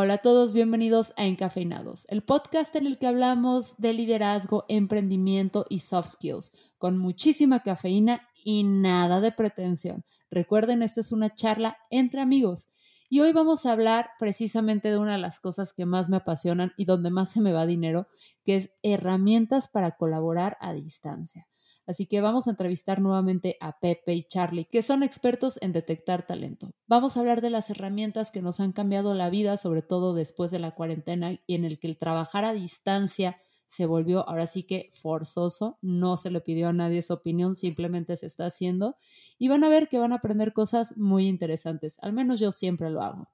Hola a todos, bienvenidos a Encafeinados, el podcast en el que hablamos de liderazgo, emprendimiento y soft skills, con muchísima cafeína y nada de pretensión. Recuerden, esta es una charla entre amigos y hoy vamos a hablar precisamente de una de las cosas que más me apasionan y donde más se me va dinero, que es herramientas para colaborar a distancia. Así que vamos a entrevistar nuevamente a Pepe y Charlie, que son expertos en detectar talento. Vamos a hablar de las herramientas que nos han cambiado la vida, sobre todo después de la cuarentena y en el que el trabajar a distancia se volvió ahora sí que forzoso, no se le pidió a nadie su opinión, simplemente se está haciendo y van a ver que van a aprender cosas muy interesantes, al menos yo siempre lo hago.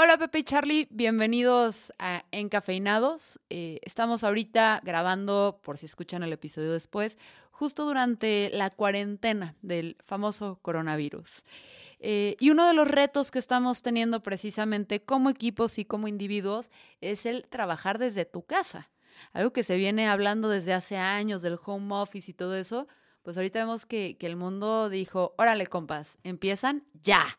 Hola Pepe y Charlie, bienvenidos a Encafeinados. Eh, estamos ahorita grabando, por si escuchan el episodio después, justo durante la cuarentena del famoso coronavirus. Eh, y uno de los retos que estamos teniendo precisamente como equipos y como individuos es el trabajar desde tu casa. Algo que se viene hablando desde hace años del home office y todo eso, pues ahorita vemos que, que el mundo dijo, órale compas, empiezan ya.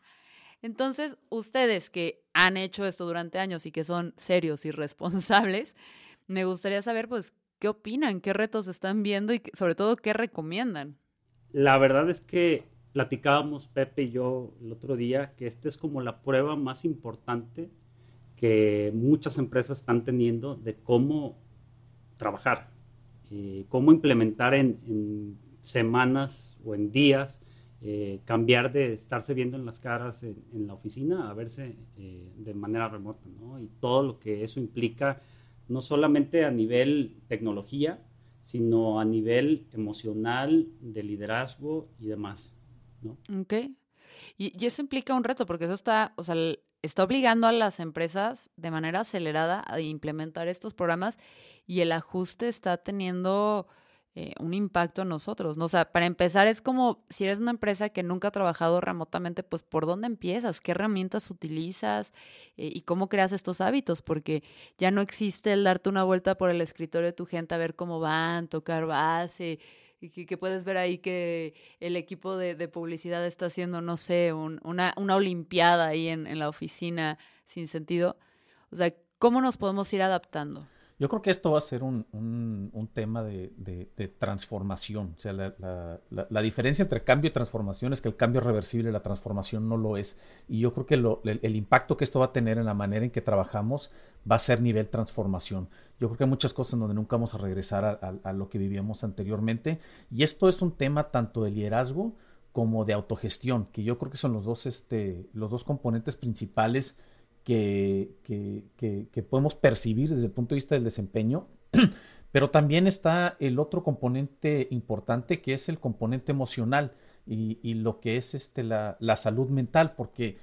Entonces, ustedes que han hecho esto durante años y que son serios y responsables, me gustaría saber, pues, qué opinan, qué retos están viendo y sobre todo qué recomiendan. La verdad es que platicábamos Pepe y yo el otro día que esta es como la prueba más importante que muchas empresas están teniendo de cómo trabajar, y cómo implementar en semanas o en días eh, cambiar de estarse viendo en las caras en, la oficina a verse eh, de manera remota, ¿no? Y todo lo que eso implica, no solamente a nivel tecnología, sino a nivel emocional, de liderazgo y demás, ¿no? Ok. Y, y eso implica un reto, porque eso está, o sea, está obligando a las empresas de manera acelerada a implementar estos programas y el ajuste está teniendo eh, un impacto en nosotros, ¿no? O sea, para empezar es como si eres una empresa que nunca ha trabajado remotamente, pues ¿por dónde empiezas? ¿Qué herramientas utilizas? Eh, ¿Y cómo creas estos hábitos? Porque ya no existe el darte una vuelta por el escritorio de tu gente a ver cómo van, tocar base, y que, puedes ver ahí que el equipo de, publicidad está haciendo, no sé, una, una olimpiada ahí en, en la oficina sin sentido. O sea, ¿cómo nos podemos ir adaptando? Yo creo que esto va a ser un, tema de, transformación. O sea, la, diferencia entre cambio y transformación es que el cambio es reversible, la transformación no lo es. Y yo creo que el, impacto que esto va a tener en la manera en que trabajamos va a ser nivel transformación. Yo creo que hay muchas cosas donde nunca vamos a regresar a, lo que vivíamos anteriormente. Y esto es un tema tanto de liderazgo como de autogestión, que yo creo que son los dos, este, los dos componentes principales que, podemos percibir desde el punto de vista del desempeño, pero también está el otro componente importante que es el componente emocional y, lo que es este, la, la salud mental, porque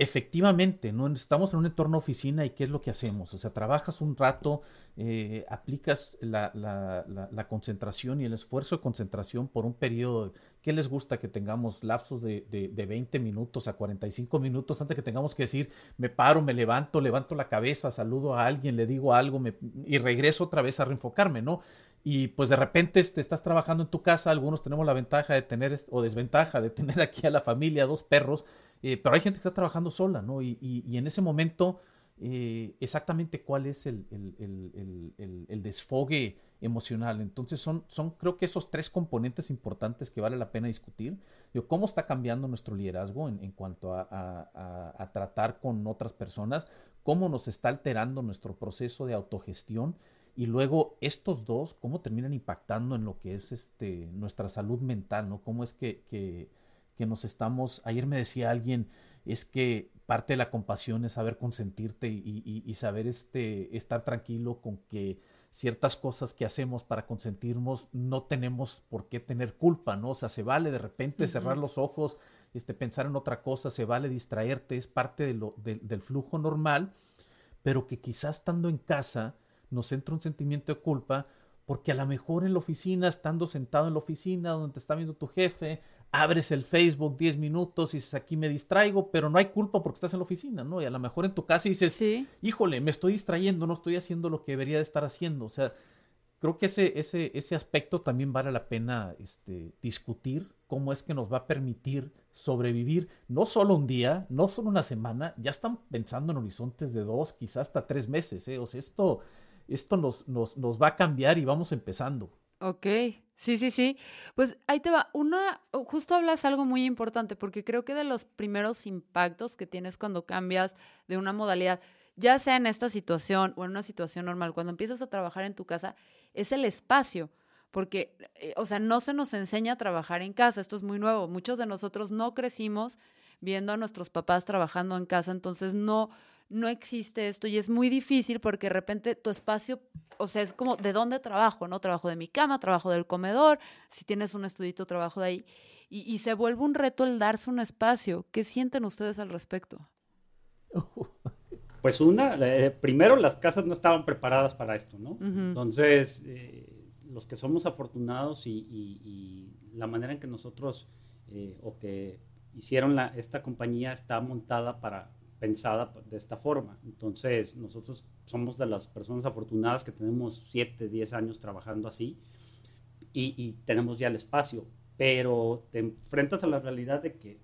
efectivamente, ¿no? estamos en un entorno oficina y ¿qué es lo que hacemos? O sea, trabajas un rato, eh, aplicas la, concentración y el esfuerzo de concentración por un periodo, ¿qué les gusta que tengamos lapsos de, de, 20 minutos a 45 minutos antes que tengamos que decir, me paro, me levanto, levanto la cabeza, saludo a alguien, le digo algo y regreso otra vez a reenfocarme, ¿no? y pues de repente te este, estás trabajando en tu casa, algunos tenemos la ventaja de tener o desventaja de tener aquí a la familia, dos perros, eh, pero hay gente que está trabajando sola, ¿no? Y, y, en ese momento, eh, exactamente cuál es el, el, el, desfogue emocional. Entonces son, son creo que esos tres componentes importantes que vale la pena discutir. Digo, ¿Cómo está cambiando nuestro liderazgo en, en cuanto a, a, tratar con otras personas? ¿Cómo nos está alterando nuestro proceso de autogestión? Y luego estos dos, ¿cómo terminan impactando en lo que es este, nuestra salud mental? ¿no? ¿Cómo es que que nos estamos, ayer me decía alguien, es que parte de la compasión es saber consentirte y, saber este, estar tranquilo con que ciertas cosas que hacemos para consentirnos no tenemos por qué tener culpa, ¿no? O sea, se vale de repente cerrar los ojos, este, pensar en otra cosa, se vale distraerte, es parte de lo, del flujo normal, pero que quizás estando en casa nos entra un sentimiento de culpa porque a lo mejor en la oficina, estando sentado en la oficina donde te está viendo tu jefe, abres el Facebook 10 minutos y dices, aquí me distraigo, pero no hay culpa porque estás en la oficina, ¿no? Y a lo mejor en tu casa dices, híjole, me estoy distrayendo, no estoy haciendo lo que debería de estar haciendo. O sea, creo que ese, ese, ese aspecto también vale la pena este, discutir, cómo es que nos va a permitir sobrevivir no solo un día, no solo una semana, ya están pensando en horizontes de dos, quizás hasta tres meses, ¿eh? O sea, esto, esto nos, nos, nos va a cambiar y vamos empezando. Ok, sí, sí, sí. Pues ahí te va. Una, justo hablas algo muy importante, porque creo que de los primeros impactos que tienes cuando cambias de una modalidad, ya sea en esta situación o en una situación normal, cuando empiezas a trabajar en tu casa, es el espacio. Porque, eh, o sea, no se nos enseña a trabajar en casa, esto es muy nuevo. Muchos de nosotros no crecimos viendo a nuestros papás trabajando en casa, entonces no, no existe esto y es muy difícil porque de repente tu espacio, o sea, es como de dónde trabajo, ¿no? Trabajo de mi cama, trabajo del comedor, si tienes un estudito, trabajo de ahí. Y, se vuelve un reto el darse un espacio. ¿Qué sienten ustedes al respecto? Pues una, eh, primero las casas no estaban preparadas para esto, ¿no? Entonces, eh, los que somos afortunados y, la manera en que nosotros eh, o que hicieron la, esta compañía está montada para, pensada de esta forma. Entonces, nosotros somos de las personas afortunadas que tenemos 7, 10 años trabajando así y, tenemos ya el espacio, pero te enfrentas a la realidad de que,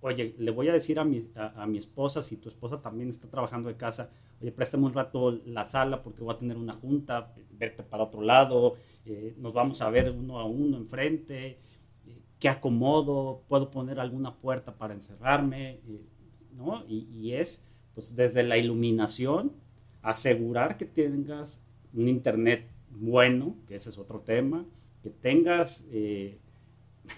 oye, le voy a decir a mi, a, mi esposa, si tu esposa también está trabajando de casa, oye, préstame un rato la sala porque voy a tener una junta, vete para otro lado, eh, nos vamos a ver uno a uno enfrente, eh, qué acomodo, puedo poner alguna puerta para encerrarme. Eh, ¿no? Y, es, pues, desde la iluminación, asegurar que tengas un internet bueno, que ese es otro tema, que tengas eh,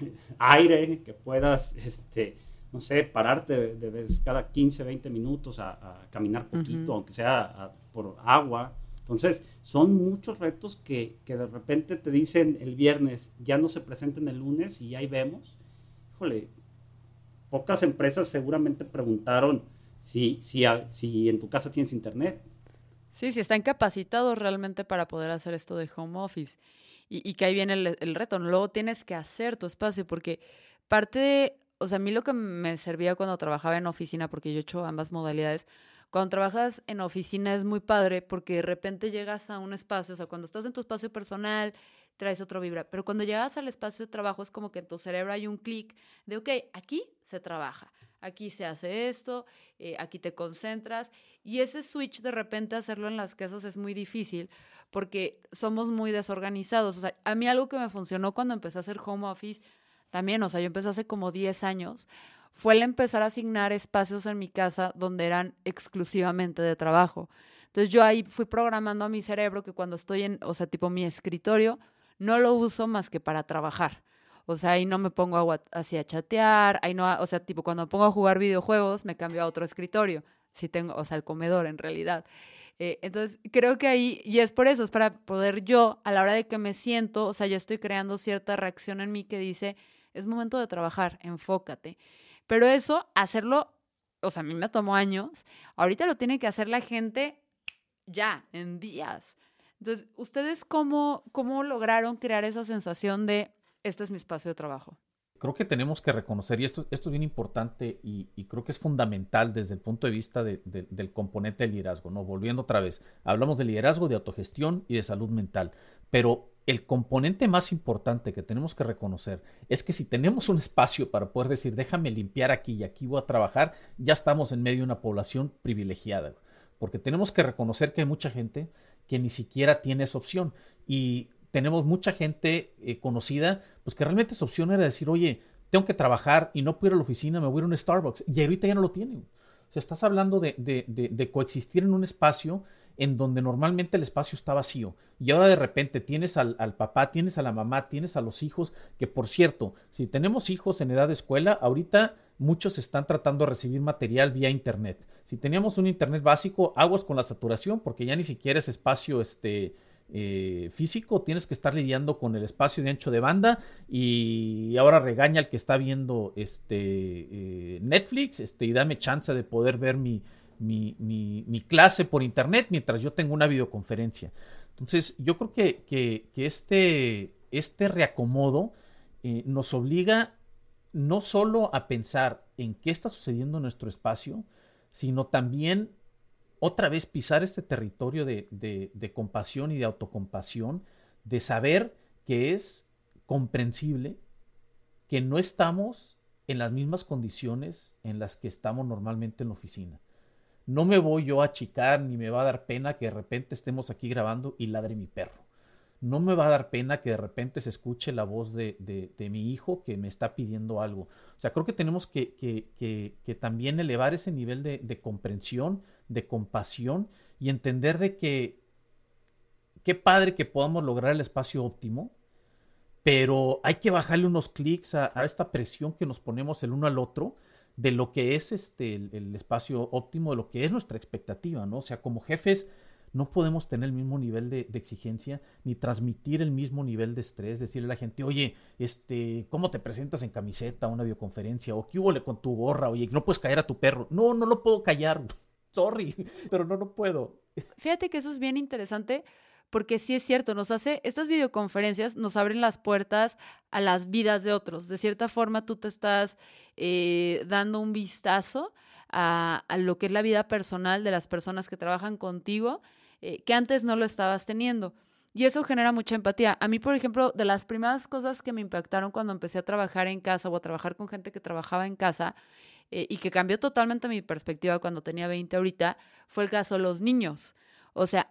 aire, que puedas, este, no sé, pararte de, vez cada 15, 20 minutos a, caminar poquito, aunque sea por agua. Entonces, son muchos retos que, que, de repente te dicen el viernes, ya no se presenten el lunes y ahí vemos. Híjole, pocas empresas seguramente preguntaron si, si, si en tu casa tienes internet. Sí, si están capacitados realmente para poder hacer esto de home office. Y, que ahí viene el, reto. Luego tienes que hacer tu espacio porque parte de, o sea, a mí lo que me servía cuando trabajaba en oficina, porque yo he hecho ambas modalidades, cuando trabajas en oficina es muy padre porque de repente llegas a un espacio, o sea, cuando estás en tu espacio personal, traes otro vibra. Pero cuando llegas al espacio de trabajo es como que en tu cerebro hay un clic de, ok, aquí se trabaja, aquí se hace esto, eh, aquí te concentras. Y ese switch de repente hacerlo en las casas es muy difícil porque somos muy desorganizados. O sea, a mí algo que me funcionó cuando empecé a hacer home office, también, o sea, yo empecé hace como 10 años, fue el empezar a asignar espacios en mi casa donde eran exclusivamente de trabajo. Entonces yo ahí fui programando a mi cerebro que cuando estoy en, o sea, tipo mi escritorio, no lo uso más que para trabajar. O sea, ahí no me pongo a, así a chatear, ahí no, o sea, tipo cuando pongo a jugar videojuegos me cambio a otro escritorio, si tengo, o sea, el comedor en realidad. Eh, entonces, creo que ahí, y es por eso, es para poder yo, a la hora de que me siento, o sea, ya estoy creando cierta reacción en mí que dice, es momento de trabajar, enfócate. Pero eso, hacerlo, o sea, a mí me tomó años, ahorita lo tiene que hacer la gente ya, en días. Entonces, ¿ustedes cómo, cómo lograron crear esa sensación de este es mi espacio de trabajo? Creo que tenemos que reconocer, y esto, esto es bien importante y, creo que es fundamental desde el punto de vista del componente de liderazgo, ¿no? Volviendo otra vez, hablamos de liderazgo, de autogestión y de salud mental, pero el componente más importante que tenemos que reconocer es que si tenemos un espacio para poder decir, déjame limpiar aquí y aquí voy a trabajar, ya estamos en medio de una población privilegiada, porque tenemos que reconocer que hay mucha gente que ni siquiera tiene esa opción. Y tenemos mucha gente eh, conocida, pues que realmente esa opción era decir, oye, tengo que trabajar y no puedo ir a la oficina, me voy a ir a un Starbucks. Y ahorita ya no lo tienen. Sea, estás hablando de, de, coexistir en un espacio en donde normalmente el espacio está vacío. Y ahora de repente tienes al, al, papá, tienes a la mamá, tienes a los hijos, que por cierto, si tenemos hijos en edad de escuela, ahorita muchos están tratando de recibir material vía internet. Si teníamos un internet básico, aguas con la saturación, porque ya ni siquiera es espacio este, eh, físico, tienes que estar lidiando con el espacio de ancho de banda y ahora regaña al que está viendo este, eh, Netflix este, y dame chance de poder ver mi, mi, clase por internet mientras yo tengo una videoconferencia. Entonces, yo creo que, que, este, este reacomodo eh, nos obliga no solo a pensar en qué está sucediendo en nuestro espacio, sino también otra vez pisar este territorio de, de compasión y de autocompasión, de saber que es comprensible que no estamos en las mismas condiciones en las que estamos normalmente en la oficina. No me voy yo a achicar ni me va a dar pena que de repente estemos aquí grabando y ladre mi perro. No me va a dar pena que de repente se escuche la voz de, de, mi hijo que me está pidiendo algo. O sea, creo que tenemos que, que, que, también elevar ese nivel de, comprensión, de compasión y entender de que qué padre que podamos lograr el espacio óptimo, pero hay que bajarle unos clics a, esta presión que nos ponemos el uno al otro de lo que es este el, espacio óptimo, de lo que es nuestra expectativa, ¿no? O sea, como jefes no podemos tener el mismo nivel de, exigencia ni transmitir el mismo nivel de estrés, decirle a la gente, oye, este, ¿cómo te presentas en camiseta a una videoconferencia? O qué hubo con tu gorra, oye, no puedes callar a tu perro. No, no lo puedo callar. Sorry, pero no, no puedo. Fíjate que eso es bien interesante porque sí es cierto, nos hace, estas videoconferencias nos abren las puertas a las vidas de otros. De cierta forma, tú te estás eh, dando un vistazo a, lo que es la vida personal de las personas que trabajan contigo, eh, que antes no lo estabas teniendo. Y eso genera mucha empatía. A mí, por ejemplo, de las primeras cosas que me impactaron cuando empecé a trabajar en casa o a trabajar con gente que trabajaba en casa eh, y que cambió totalmente mi perspectiva cuando tenía 20 ahorita, fue el caso de los niños. O sea,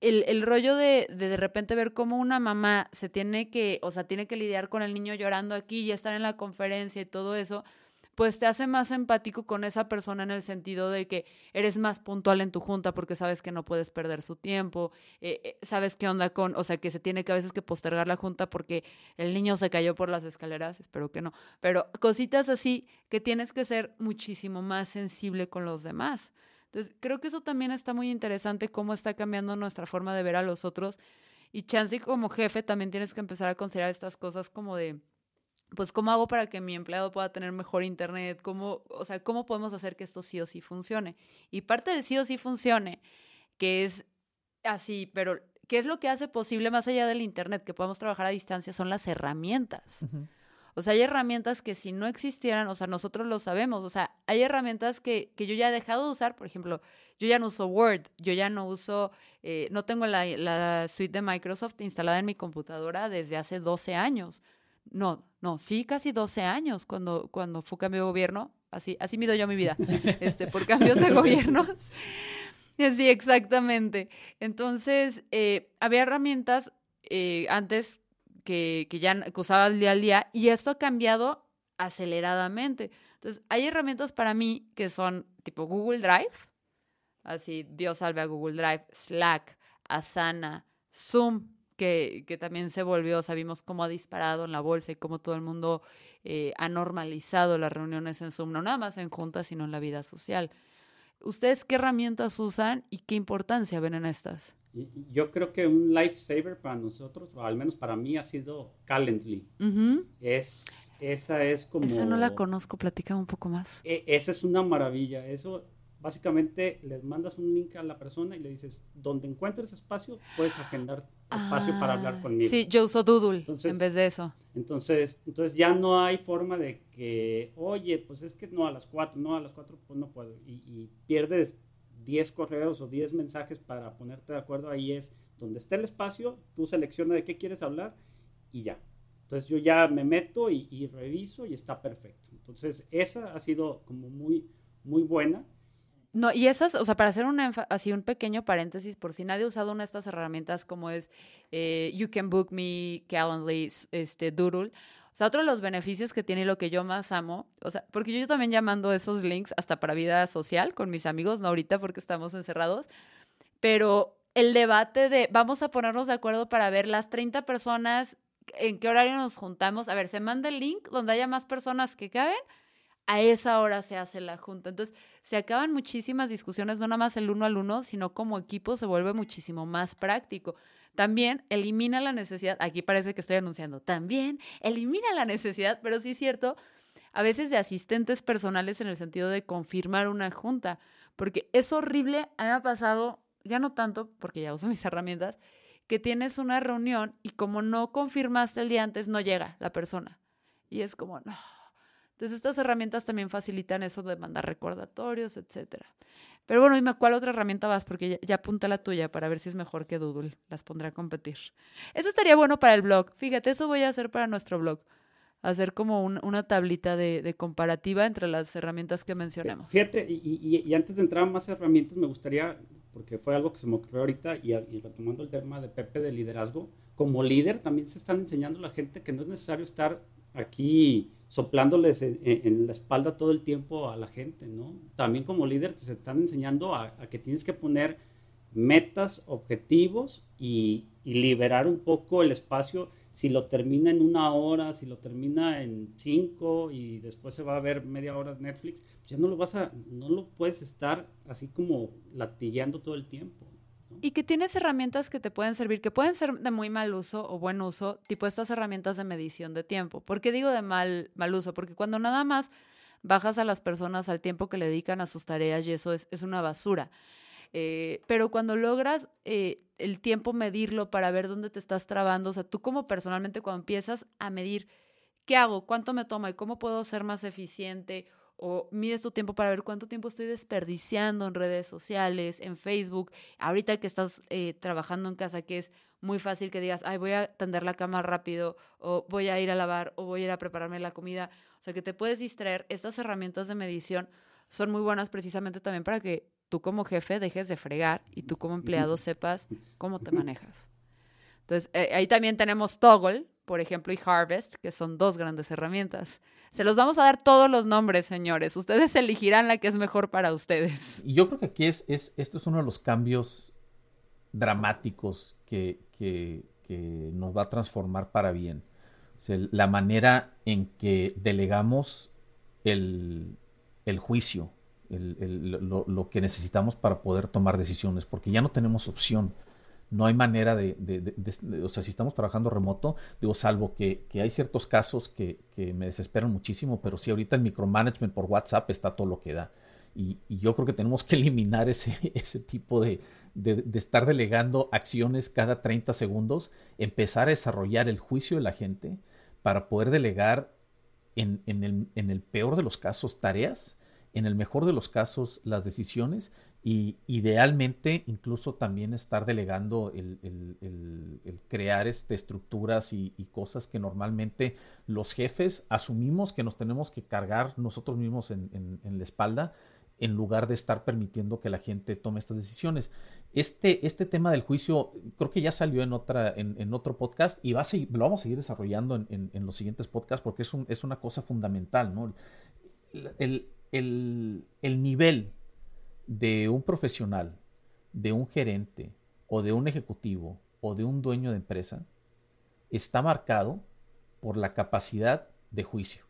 el, rollo de, de, repente ver cómo una mamá se tiene que, o sea, tiene que lidiar con el niño llorando aquí y estar en la conferencia y todo eso, pues te hace más empático con esa persona en el sentido de que eres más puntual en tu junta porque sabes que no puedes perder su tiempo, eh, eh, sabes qué onda con, o sea, que se tiene que a veces que postergar la junta porque el niño se cayó por las escaleras, espero que no, pero cositas así que tienes que ser muchísimo más sensible con los demás. Entonces, creo que eso también está muy interesante, cómo está cambiando nuestra forma de ver a los otros. Y chance como jefe también tienes que empezar a considerar estas cosas como de, pues, ¿cómo hago para que mi empleado pueda tener mejor internet? ¿Cómo, o sea, ¿cómo podemos hacer que esto sí o sí funcione? Y parte del sí o sí funcione, que es así, pero ¿qué es lo que hace posible más allá del internet que podamos trabajar a distancia? Son las herramientas. O sea, hay herramientas que si no existieran, o sea, nosotros lo sabemos, o sea, hay herramientas que, que yo ya he dejado de usar, por ejemplo, yo ya no uso Word, yo ya no uso, eh, no tengo la, la, suite de Microsoft instalada en mi computadora desde hace 12 años. No, no, sí, casi 12 años cuando, cuando fue cambio de gobierno, así, así mido yo mi vida, este, por cambios de gobiernos. Sí, exactamente. Entonces, eh, había herramientas eh, antes que, ya usaba el día al día y esto ha cambiado aceleradamente. Entonces, hay herramientas para mí que son tipo Google Drive, así Dios salve a Google Drive, Slack, Asana, Zoom, que, que también se volvió, sabemos cómo ha disparado en la bolsa y cómo todo el mundo eh, ha normalizado las reuniones en Zoom, no nada más en juntas, sino en la vida social. ¿Ustedes qué herramientas usan y qué importancia ven en estas? Yo creo que un lifesaver para nosotros, o al menos para mí, ha sido Calendly. es, esa es como... Esa no la conozco, platica un poco más. E, esa es una maravilla. Eso básicamente les mandas un link a la persona y le dices, donde encuentres espacio, puedes agendar espacio para hablar ah, conmigo. Sí, yo uso Doodle en vez de eso. Entonces, entonces ya no hay forma de que, oye, pues es que no a las cuatro, no a las cuatro, pues no puedo. Y, y pierdes 10 correos o 10 mensajes para ponerte de acuerdo. Ahí es donde esté el espacio, tú seleccionas de qué quieres hablar y ya. Entonces yo ya me meto y, y reviso y está perfecto. Entonces esa ha sido como muy, muy buena. No, y esas, o sea, para hacer un, así un pequeño paréntesis, por si nadie ha usado una de estas herramientas como es eh, You Can Book Me, Calendly, este, Doodle. O sea, otro de los beneficios que tiene y lo que yo más amo, o sea, porque yo, también llamando esos links hasta para vida social con mis amigos, no ahorita porque estamos encerrados, pero el debate de vamos a ponernos de acuerdo para ver las 30 personas, en qué horario nos juntamos, a ver, se manda el link donde haya más personas que caben a esa hora se hace la junta. Entonces, se acaban muchísimas discusiones, no nada más el uno al uno, sino como equipo se vuelve muchísimo más práctico. También elimina la necesidad, aquí parece que estoy anunciando, también elimina la necesidad, pero sí es cierto, a veces de asistentes personales en el sentido de confirmar una junta, porque es horrible, a mí me ha pasado, ya no tanto, porque ya uso mis herramientas, que tienes una reunión y como no confirmaste el día antes, no llega la persona. Y es como, no, Entonces estas herramientas también facilitan eso de mandar recordatorios, etcétera. Pero bueno, dime, ¿cuál otra herramienta vas? Porque ya, apunta la tuya para ver si es mejor que Doodle. Las pondré a competir. Eso estaría bueno para el blog. Fíjate, eso voy a hacer para nuestro blog. Hacer como una tablita de, comparativa entre las herramientas que mencionamos. Fíjate, y, antes de entrar a más herramientas, me gustaría, porque fue algo que se me ocurrió ahorita, y, y retomando el tema de Pepe de liderazgo, como líder también se están enseñando a la gente que no es necesario estar aquí soplándoles en, la espalda todo el tiempo a la gente, ¿no? También como líder te están enseñando a, que tienes que poner metas, objetivos y, liberar un poco el espacio. Si lo termina en una hora, si lo termina en cinco y después se va a ver media hora Netflix, pues ya no lo vas a, no lo puedes estar así como latigueando todo el tiempo. Y que tienes herramientas que te pueden servir, que pueden ser de muy mal uso o buen uso, tipo estas herramientas de medición de tiempo. ¿Por qué digo de mal, mal uso? Porque cuando nada más bajas a las personas al tiempo que le dedican a sus tareas y eso es, una basura. Eh, pero cuando logras eh, el tiempo medirlo para ver dónde te estás trabando, o sea, tú como personalmente cuando empiezas a medir qué hago, cuánto me toma y cómo puedo ser más eficiente o mides tu tiempo para ver cuánto tiempo estoy desperdiciando en redes sociales, en Facebook. Ahorita que estás eh, trabajando en casa, que es muy fácil que digas, ay, voy a tender la cama rápido, o voy a ir a lavar, o voy a ir a prepararme la comida. O sea, que te puedes distraer. Estas herramientas de medición son muy buenas precisamente también para que tú como jefe dejes de fregar y tú como empleado sepas cómo te manejas. Entonces, eh, ahí también tenemos Toggle, por ejemplo, y Harvest, que son dos grandes herramientas. Se los vamos a dar todos los nombres, señores. Ustedes elegirán la que es mejor para ustedes. Y yo creo que aquí es, es esto es uno de los cambios dramáticos que, que, nos va a transformar para bien. la manera en que delegamos el, el juicio, el, lo, lo, que necesitamos para poder tomar decisiones, porque ya no tenemos opción no hay manera de, o sea, si estamos trabajando remoto, digo, salvo que, hay ciertos casos que, me desesperan muchísimo, pero sí, ahorita el micromanagement por WhatsApp está todo lo que da. Y, yo creo que tenemos que eliminar ese, ese tipo de, estar delegando acciones cada 30 segundos, empezar a desarrollar el juicio de la gente para poder delegar en, el, en el peor de los casos tareas, en el mejor de los casos las decisiones y idealmente incluso también estar delegando el, crear este, estructuras y, cosas que normalmente los jefes asumimos que nos tenemos que cargar nosotros mismos en, la espalda en lugar de estar permitiendo que la gente tome estas decisiones. Este, este tema del juicio creo que ya salió en, otra, en, otro podcast y va a lo vamos a seguir desarrollando en, los siguientes podcasts porque es, un, es una cosa fundamental. ¿no? El, el nivel de un profesional, de un gerente o de un ejecutivo o de un dueño de empresa está marcado por la capacidad de juicio.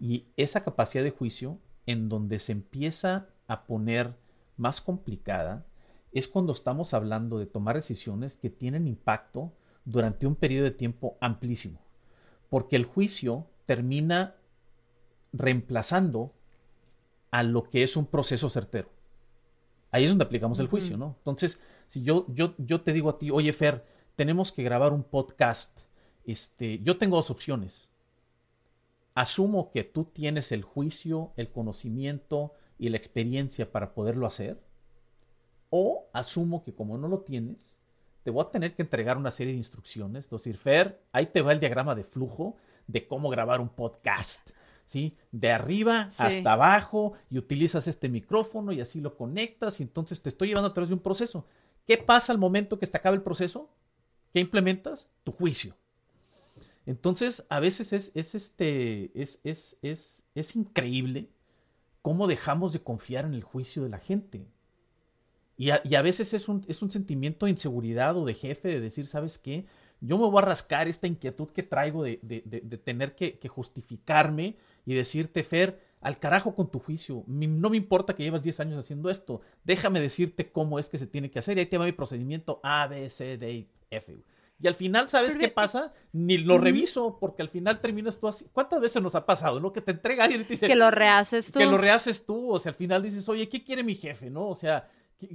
Y esa capacidad de juicio en donde se empieza a poner más complicada es cuando estamos hablando de tomar decisiones que tienen impacto durante un periodo de tiempo amplísimo. Porque el juicio termina reemplazando a lo que es un proceso certero. Ahí es donde aplicamos el juicio, ¿no? Entonces, si yo, yo, yo te digo a ti, oye Fer, tenemos que grabar un podcast, este, yo tengo dos opciones. Asumo que tú tienes el juicio, el conocimiento y la experiencia para poderlo hacer. O asumo que como no lo tienes, te voy a tener que entregar una serie de instrucciones. Decir, Fer, ahí te va el diagrama de flujo de cómo grabar un podcast. ¿Sí? De arriba hasta abajo y utilizas este micrófono y así lo conectas y entonces te estoy llevando a través de un proceso. ¿Qué pasa al momento que se acaba el proceso? ¿Qué implementas? Tu juicio. Entonces, a veces es, es este, es, es, es, es increíble cómo dejamos de confiar en el juicio de la gente. Y a, y a veces es un, es un, sentimiento de inseguridad o de jefe de decir, ¿sabes qué? Yo me voy a rascar esta inquietud que traigo de, de, de, tener que, que, justificarme y decirte, Fer, al carajo con tu juicio. No me importa que llevas 10 años haciendo esto. Déjame decirte cómo es que se tiene que hacer. Y ahí te va mi procedimiento A, B, C, D, F. Y al final, ¿sabes qué pasa? Ni lo reviso, porque al final terminas tú así. ¿Cuántas veces nos ha pasado, no? Que te entrega alguien y te dice. Que lo rehaces tú. Que lo rehaces tú. O sea, al final dices, oye, ¿qué quiere mi jefe, no? O sea,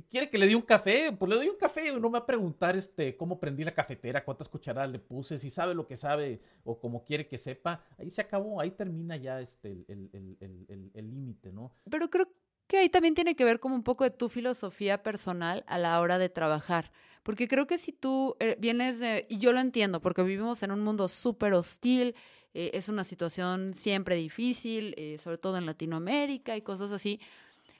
quiere que le dé un café, pues le doy un café, no me va a preguntar este, cómo prendí la cafetera, cuántas cucharadas le puse, si sabe lo que sabe o como quiere que sepa, ahí se acabó, ahí termina ya este, el límite, ¿no? Pero creo que ahí también tiene que ver como un poco de tu filosofía personal a la hora de trabajar, porque creo que si tú eh, vienes, y yo lo entiendo, porque vivimos en un mundo súper hostil, eh, es una situación siempre difícil, eh, sobre todo en Latinoamérica y cosas así,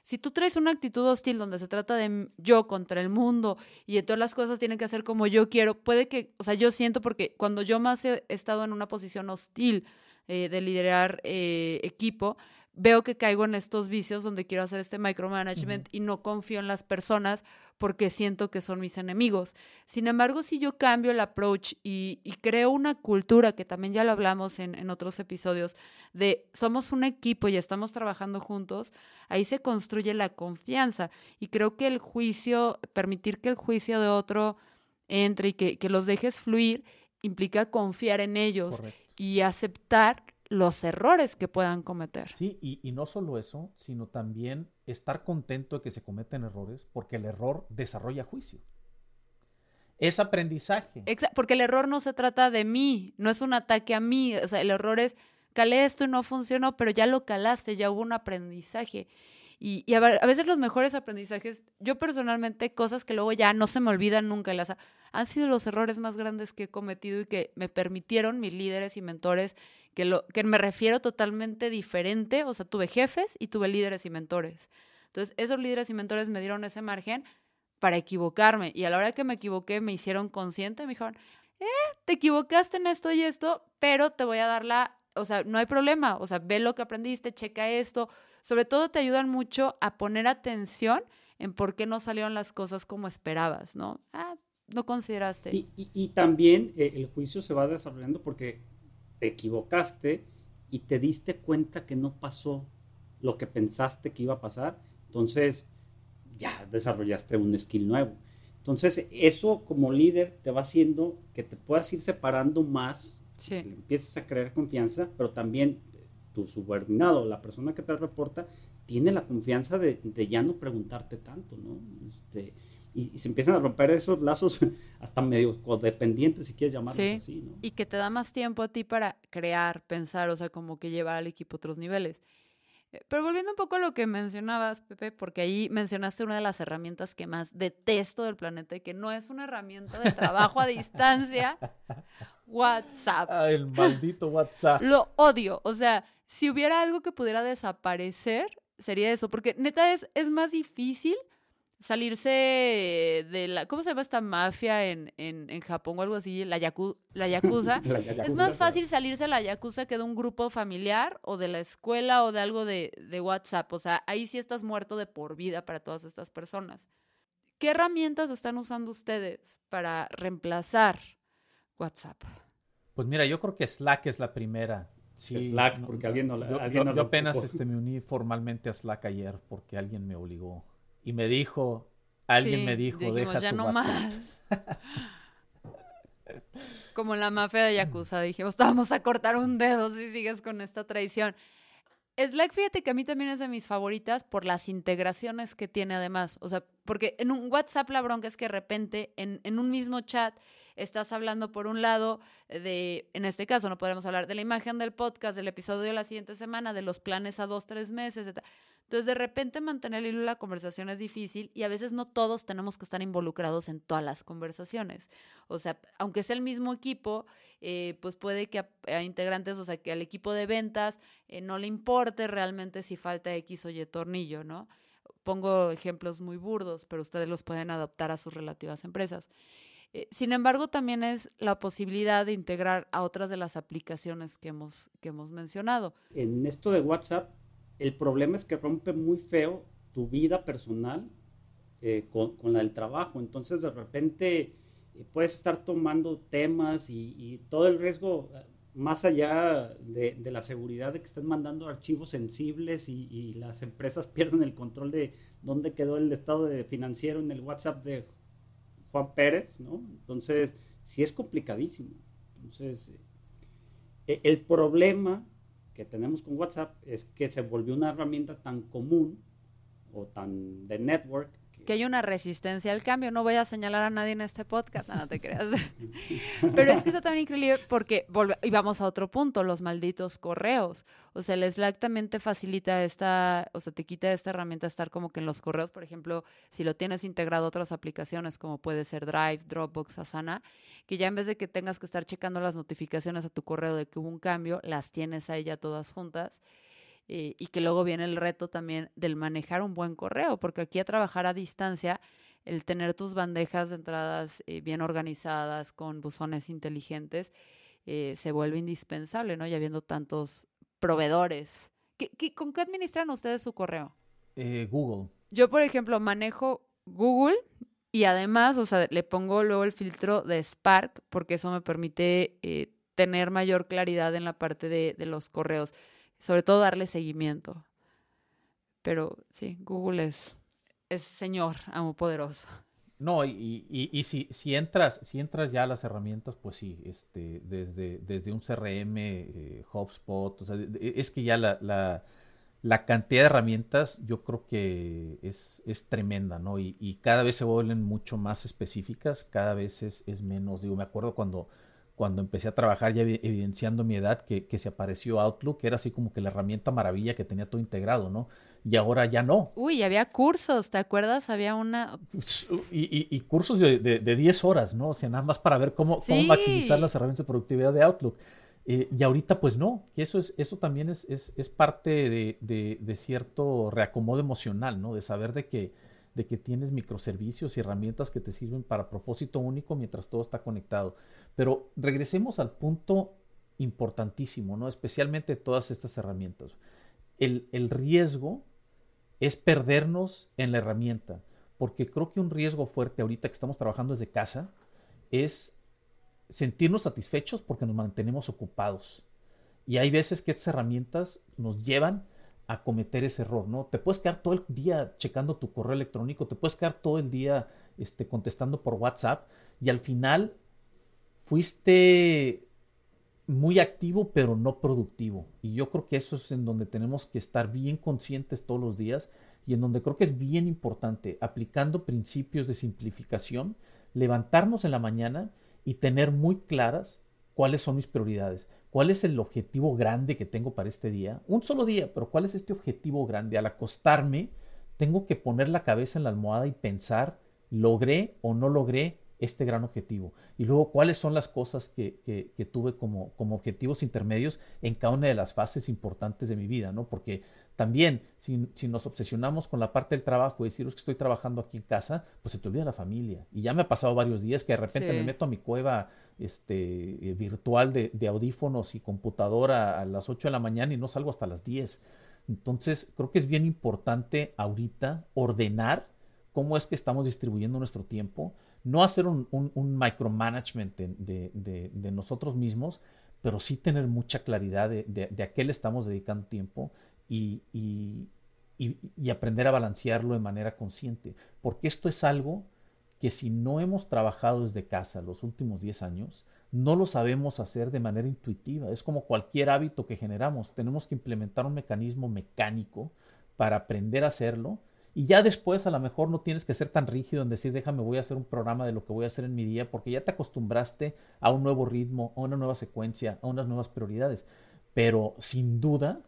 si tú traes una actitud hostil donde se trata de yo contra el mundo y de todas las cosas tienen que hacer como yo quiero, puede que, o sea, yo siento porque cuando yo más he estado en una posición hostil eh, de liderar eh, equipo, veo que caigo en estos vicios donde quiero hacer este micromanagement y no confío en las personas porque siento que son mis enemigos. Sin embargo, si yo cambio el approach y, creo una cultura, que también ya lo hablamos en, en, otros episodios, de somos un equipo y estamos trabajando juntos, ahí se construye la confianza. Y creo que el juicio, permitir que el juicio de otro entre y que, que los dejes fluir, implica confiar en ellos y aceptar los errores que puedan cometer. Sí, y, no solo eso, sino también estar contento de que se cometen errores, porque el error desarrolla juicio. Es aprendizaje. Exacto, porque el error no se trata de mí, no es un ataque a mí, o sea, el error es, calé esto y no funcionó, pero ya lo calaste, ya hubo un aprendizaje. Y, a, veces los mejores aprendizajes, yo personalmente, cosas que luego ya no se me olvidan nunca, las, han sido los errores más grandes que he cometido y que me permitieron mis líderes y mentores que, lo, que me refiero totalmente diferente, o sea, tuve jefes y tuve líderes y mentores. Entonces, esos líderes y mentores me dieron ese margen para equivocarme y a la hora que me equivoqué me hicieron consciente, me dijeron, eh, te equivocaste en esto y esto, pero te voy a dar la, o sea, no hay problema, o sea, ve lo que aprendiste, checa esto, sobre todo te ayudan mucho a poner atención en por qué no salieron las cosas como esperabas, ¿no? Ah, no consideraste. Y, también eh, el juicio se va desarrollando porque te equivocaste y te diste cuenta que no pasó lo que pensaste que iba a pasar, entonces ya desarrollaste un skill nuevo. Entonces eso como líder te va haciendo que te puedas ir separando más, que empieces a crear confianza, pero también tu subordinado, la persona que te reporta, tiene la confianza de, de ya no preguntarte tanto, ¿no? Este, y, se empiezan a romper esos lazos hasta medio codependientes, si quieres llamarlos así, ¿no? Y que te da más tiempo a ti para crear, pensar, o sea, como que llevar al equipo a otros niveles. Eh, pero volviendo un poco a lo que mencionabas, Pepe, porque ahí mencionaste una de las herramientas que más detesto del planeta y que no es una herramienta de trabajo a distancia, WhatsApp. Ah, el maldito WhatsApp. Lo odio. O sea, si hubiera algo que pudiera desaparecer, sería eso, porque neta es, es más difícil salirse de la, ¿cómo se llama esta mafia en, en, en Japón o algo así? La, yaku, la, yakuza. es más fácil salirse de la yakuza que de un grupo familiar o de la escuela o de algo de, de WhatsApp. O sea, ahí sí estás muerto de por vida para todas estas personas. ¿Qué herramientas están usando ustedes para reemplazar WhatsApp? Pues mira, yo creo que Slack es la primera. Sí, Slack, porque alguien no, yo, alguien yo, apenas este, me uní formalmente a Slack ayer porque alguien me obligó y me dijo, alguien me dijo, deja ya no Más. Como la mafia de Yakuza, dijimos, vamos a cortar un dedo si sigues con esta traición. Slack, fíjate que a mí también es de mis favoritas por las integraciones que tiene además. O sea, porque en un WhatsApp la bronca es que de repente en, en un mismo chat estás hablando por un lado de, en este caso no podemos hablar de la imagen del podcast, del episodio de la siguiente semana, de los planes a dos, tres meses, etc. Entonces, de repente mantener la conversación es difícil y a veces no todos tenemos que estar involucrados en todas las conversaciones. O sea, aunque sea el mismo equipo, eh, pues puede que a, integrantes, o sea, que al equipo de ventas eh, no le importe realmente si falta X o Y tornillo, ¿no? Pongo ejemplos muy burdos, pero ustedes los pueden adaptar a sus relativas empresas. Eh, sin embargo, también es la posibilidad de integrar a otras de las aplicaciones que hemos, que hemos mencionado. En esto de WhatsApp, el problema es que rompe muy feo tu vida personal eh, con, la del trabajo. Entonces, de repente, eh, puedes estar tomando temas y, todo el riesgo, más allá de, la seguridad de que estén mandando archivos sensibles y, las empresas pierden el control de dónde quedó el estado de financiero en el WhatsApp de Juan Pérez, ¿no? Entonces, sí es complicadísimo. Entonces, el problema que tenemos con WhatsApp es que se volvió una herramienta tan común o tan de network que hay una resistencia al cambio. No voy a señalar a nadie en este podcast, no, te creas. Pero es que está también increíble porque, y vamos a otro punto, los malditos correos. O sea, el Slack también facilita esta, o sea, te quita esta herramienta estar como que en los correos, por ejemplo, si lo tienes integrado a otras aplicaciones como puede ser Drive, Dropbox, Asana, que ya en vez de que tengas que estar checando las notificaciones a tu correo de que hubo un cambio, las tienes ahí ya todas juntas eh, y que luego viene el reto también del manejar un buen correo, porque aquí a trabajar a distancia, el tener tus bandejas de entradas eh, bien organizadas con buzones inteligentes eh, se vuelve indispensable, ¿no? Ya viendo tantos proveedores. ¿Qué, con qué administran ustedes su correo? Google. Yo, por ejemplo, manejo Google y además, o sea, le pongo luego el filtro de Spark porque eso me permite tener mayor claridad en la parte de, de los correos sobre todo darle seguimiento. Pero sí, Google es, es señor, amo poderoso. No, y, y, si, si, entras, si entras ya a las herramientas, pues sí, este, desde, desde un CRM, eh, HubSpot, o sea, es que ya la, la, la, cantidad de herramientas yo creo que es, es tremenda, ¿no? Y, y, cada vez se vuelven mucho más específicas, cada vez es, es menos, digo, me acuerdo cuando cuando empecé a trabajar ya evidenciando mi edad, que, se apareció Outlook, que era así como que la herramienta maravilla que tenía todo integrado, ¿no? Y ahora ya no. Uy, había cursos, ¿te acuerdas? Había una... Y, y, cursos de, de, 10 horas, ¿no? O sea, nada más para ver cómo, cómo maximizar las herramientas de productividad de Outlook. Eh, y ahorita pues no, que eso, es, eso también es, es, es parte de, de, cierto reacomodo emocional, ¿no? De saber de que de que tienes microservicios y herramientas que te sirven para propósito único mientras todo está conectado. Pero regresemos al punto importantísimo, ¿no? Especialmente todas estas herramientas. El, el riesgo es perdernos en la herramienta, porque creo que un riesgo fuerte ahorita que estamos trabajando desde casa es sentirnos satisfechos porque nos mantenemos ocupados. Y hay veces que estas herramientas nos llevan a cometer ese error, ¿no? Te puedes quedar todo el día checando tu correo electrónico, te puedes quedar todo el día este, contestando por WhatsApp y al final fuiste muy activo pero no productivo. Y yo creo que eso es en donde tenemos que estar bien conscientes todos los días y en donde creo que es bien importante, aplicando principios de simplificación, levantarnos en la mañana y tener muy claras cuáles son mis prioridades, cuál es el objetivo grande que tengo para este día. Un solo día, pero cuál es este objetivo grande. Al acostarme, tengo que poner la cabeza en la almohada y pensar, ¿logré o no logré este gran objetivo? Y luego, ¿cuáles son las cosas que, que, tuve como, como objetivos intermedios en cada una de las fases importantes de mi vida? ¿no? Porque también, si, nos obsesionamos con la parte del trabajo y decir que estoy trabajando aquí en casa, pues se te olvida la familia. Y ya me ha pasado varios días que de repente me meto a mi cueva este, eh, virtual de, audífonos y computadora a las 8 de la mañana y no salgo hasta las 10. Entonces, creo que es bien importante ahorita ordenar cómo es que estamos distribuyendo nuestro tiempo, no hacer un, micromanagement de, nosotros mismos, pero sí tener mucha claridad de, a qué le estamos dedicando tiempo y, y, aprender a balancearlo de manera consciente. Porque esto es algo que si no hemos trabajado desde casa los últimos 10 años, no lo sabemos hacer de manera intuitiva. Es como cualquier hábito que generamos. Tenemos que implementar un mecanismo mecánico para aprender a hacerlo. Y ya después a lo mejor no tienes que ser tan rígido en decir, déjame, voy a hacer un programa de lo que voy a hacer en mi día, porque ya te acostumbraste a un nuevo ritmo, a una nueva secuencia, a unas nuevas prioridades. Pero sin duda,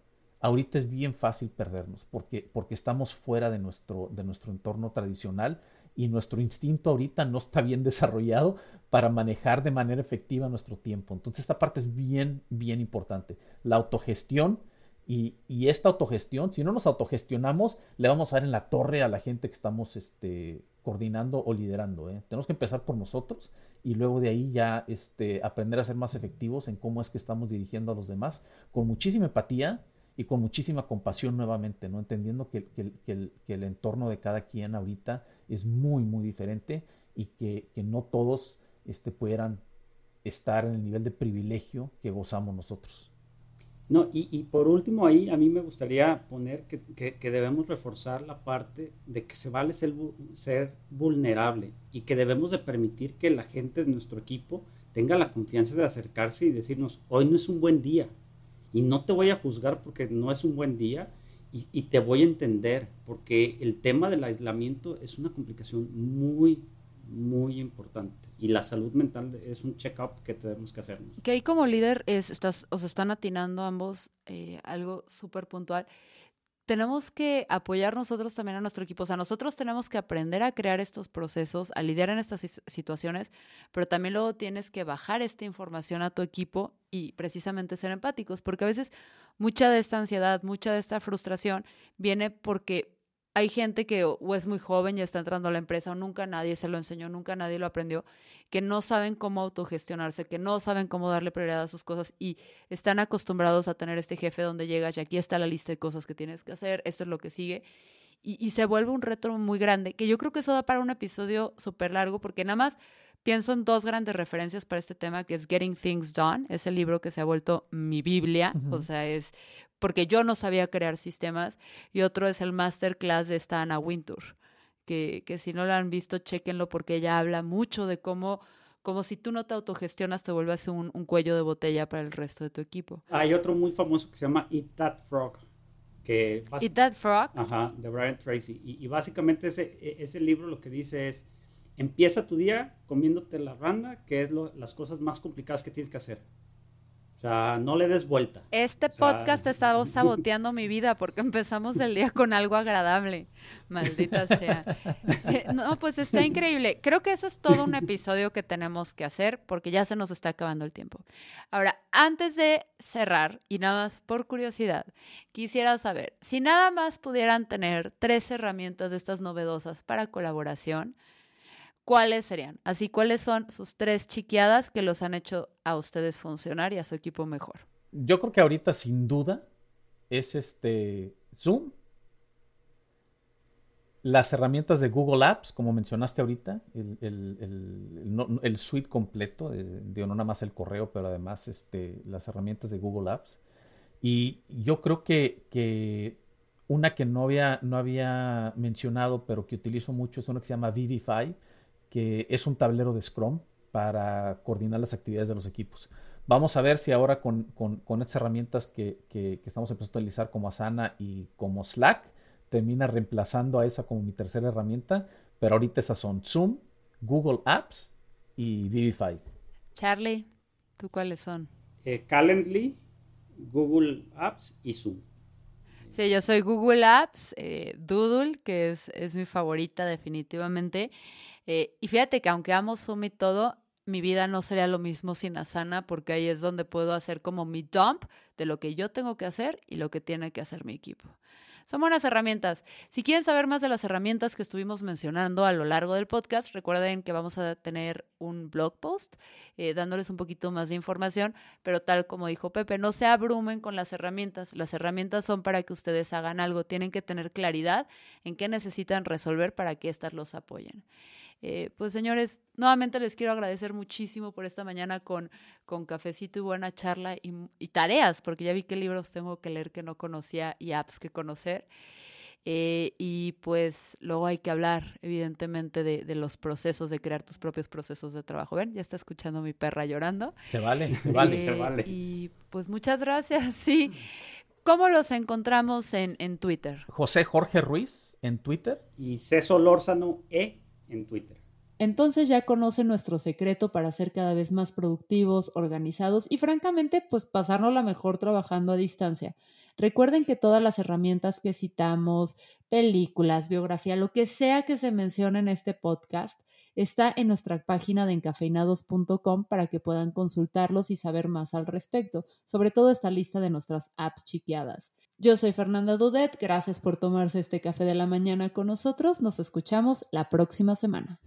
ahorita es bien fácil perdernos porque, porque estamos fuera de nuestro, de nuestro entorno tradicional y nuestro instinto ahorita no está bien desarrollado para manejar de manera efectiva nuestro tiempo. Entonces esta parte es bien, bien importante. La autogestión y, esta autogestión, si no nos autogestionamos, le vamos a dar en la torre a la gente que estamos este, coordinando o liderando. ¿eh? Tenemos que empezar por nosotros y luego de ahí ya este, aprender a ser más efectivos en cómo es que estamos dirigiendo a los demás con muchísima empatía y con muchísima compasión nuevamente, ¿no? Entendiendo que, el, entorno de cada quien ahorita es muy, muy diferente y que, no todos este, pudieran estar en el nivel de privilegio que gozamos nosotros. No, y, por último ahí a mí me gustaría poner que, debemos reforzar la parte de que se vale ser, ser vulnerable y que debemos de permitir que la gente de nuestro equipo tenga la confianza de acercarse y decirnos, hoy no es un buen día, y no te voy a juzgar porque no es un buen día y, te voy a entender, porque el tema del aislamiento es una complicación muy, muy importante. Y la salud mental es un check-up que tenemos que hacernos. Que ahí como líder es, estás, os están atinando ambos eh, algo súper puntual tenemos que apoyar nosotros también a nuestro equipo. O sea, nosotros tenemos que aprender a crear estos procesos, a lidiar en estas situaciones, pero también luego tienes que bajar esta información a tu equipo y precisamente ser empáticos, porque a veces mucha de esta ansiedad, mucha de esta frustración viene porque hay gente que o es muy joven y está entrando a la empresa o nunca nadie se lo enseñó, nunca nadie lo aprendió, que no saben cómo autogestionarse, que no saben cómo darle prioridad a sus cosas y están acostumbrados a tener este jefe donde llegas y aquí está la lista de cosas que tienes que hacer, esto es lo que sigue. Y, se vuelve un reto muy grande, que yo creo que eso da para un episodio súper largo, porque nada más pienso en dos grandes referencias para este tema, que es Getting Things Done, es el libro que se ha vuelto mi Biblia, o sea, es porque yo no sabía crear sistemas, y otro es el masterclass de esta Anna Wintour, que, que si no lo han visto, chequenlo porque ella habla mucho de cómo como si tú no te autogestionas, te vuelves un, un, cuello de botella para el resto de tu equipo. Hay otro muy famoso que se llama Eat That Frog. Que Eat That Frog. Ajá, de Brian Tracy. Y, y básicamente ese, e, ese libro lo que dice es, Empieza tu día comiéndote la randa, que es lo, las cosas más complicadas que tienes que hacer. O sea, no le des vuelta. Este podcast ha estado saboteando mi vida porque empezamos el día con algo agradable. Maldita sea. Eh, no, pues está increíble. Creo que eso es todo un episodio que tenemos que hacer porque ya se nos está acabando el tiempo. Ahora, antes de cerrar, y nada más por curiosidad, quisiera saber si nada más pudieran tener tres herramientas de estas novedosas para colaboración, ¿cuáles serían? Así, ¿cuáles son sus tres chiqueadas que los han hecho a ustedes funcionar y a su equipo mejor? Yo creo que ahorita, sin duda, es este Zoom. Las herramientas de Google Apps, como mencionaste ahorita, el, suite completo, de, no nada más el correo, pero además este, las herramientas de Google Apps. Y yo creo que, que una que no había, no había mencionado, pero que utilizo mucho, es una que se llama Vivify que es un tablero de Scrum para coordinar las actividades de los equipos. Vamos a ver si ahora con, con, estas herramientas que, que, estamos empezando a utilizar como Asana y como Slack, termina reemplazando a esa como mi tercera herramienta, pero ahorita esas son Zoom, Google Apps y Vivify. Charlie, ¿tú cuáles son? Eh, Calendly, Google Apps y Zoom. Sí, yo soy Google Apps, eh, Doodle, que es, es mi favorita definitivamente. Eh, y fíjate que aunque amo Zoom todo, mi vida no sería lo mismo sin Asana porque ahí es donde puedo hacer como mi dump de lo que yo tengo que hacer y lo que tiene que hacer mi equipo. Son buenas herramientas. Si quieren saber más de las herramientas que estuvimos mencionando a lo largo del podcast, recuerden que vamos a tener un blog post eh, dándoles un poquito más de información, pero tal como dijo Pepe, no se abrumen con las herramientas. Las herramientas son para que ustedes hagan algo. Tienen que tener claridad en qué necesitan resolver para que éstas los apoyen. Eh, pues señores, nuevamente les quiero agradecer muchísimo por esta mañana con, con cafecito y buena charla y, tareas, porque ya vi qué libros tengo que leer que no conocía y apps que conocer. Eh, y pues luego hay que hablar, evidentemente, de, los procesos, de crear tus propios procesos de trabajo. Ven, ya está escuchando mi perra llorando. Se vale, se vale, se eh, vale. Y pues muchas gracias, sí. ¿Cómo los encontramos en, en Twitter? José Jorge Ruiz en Twitter. Y César Lórzano E en Twitter. Entonces ya conocen nuestro secreto para ser cada vez más productivos, organizados y francamente, pues pasárnosla mejor trabajando a distancia. Recuerden que todas las herramientas que citamos, películas, biografía, lo que sea que se mencione en este podcast, está en nuestra página de encafeinados.com para que puedan consultarlos y saber más al respecto, sobre todo esta lista de nuestras apps chiqueadas. Yo soy Fernanda Dudet, gracias por tomarse este café de la mañana con nosotros, nos escuchamos la próxima semana.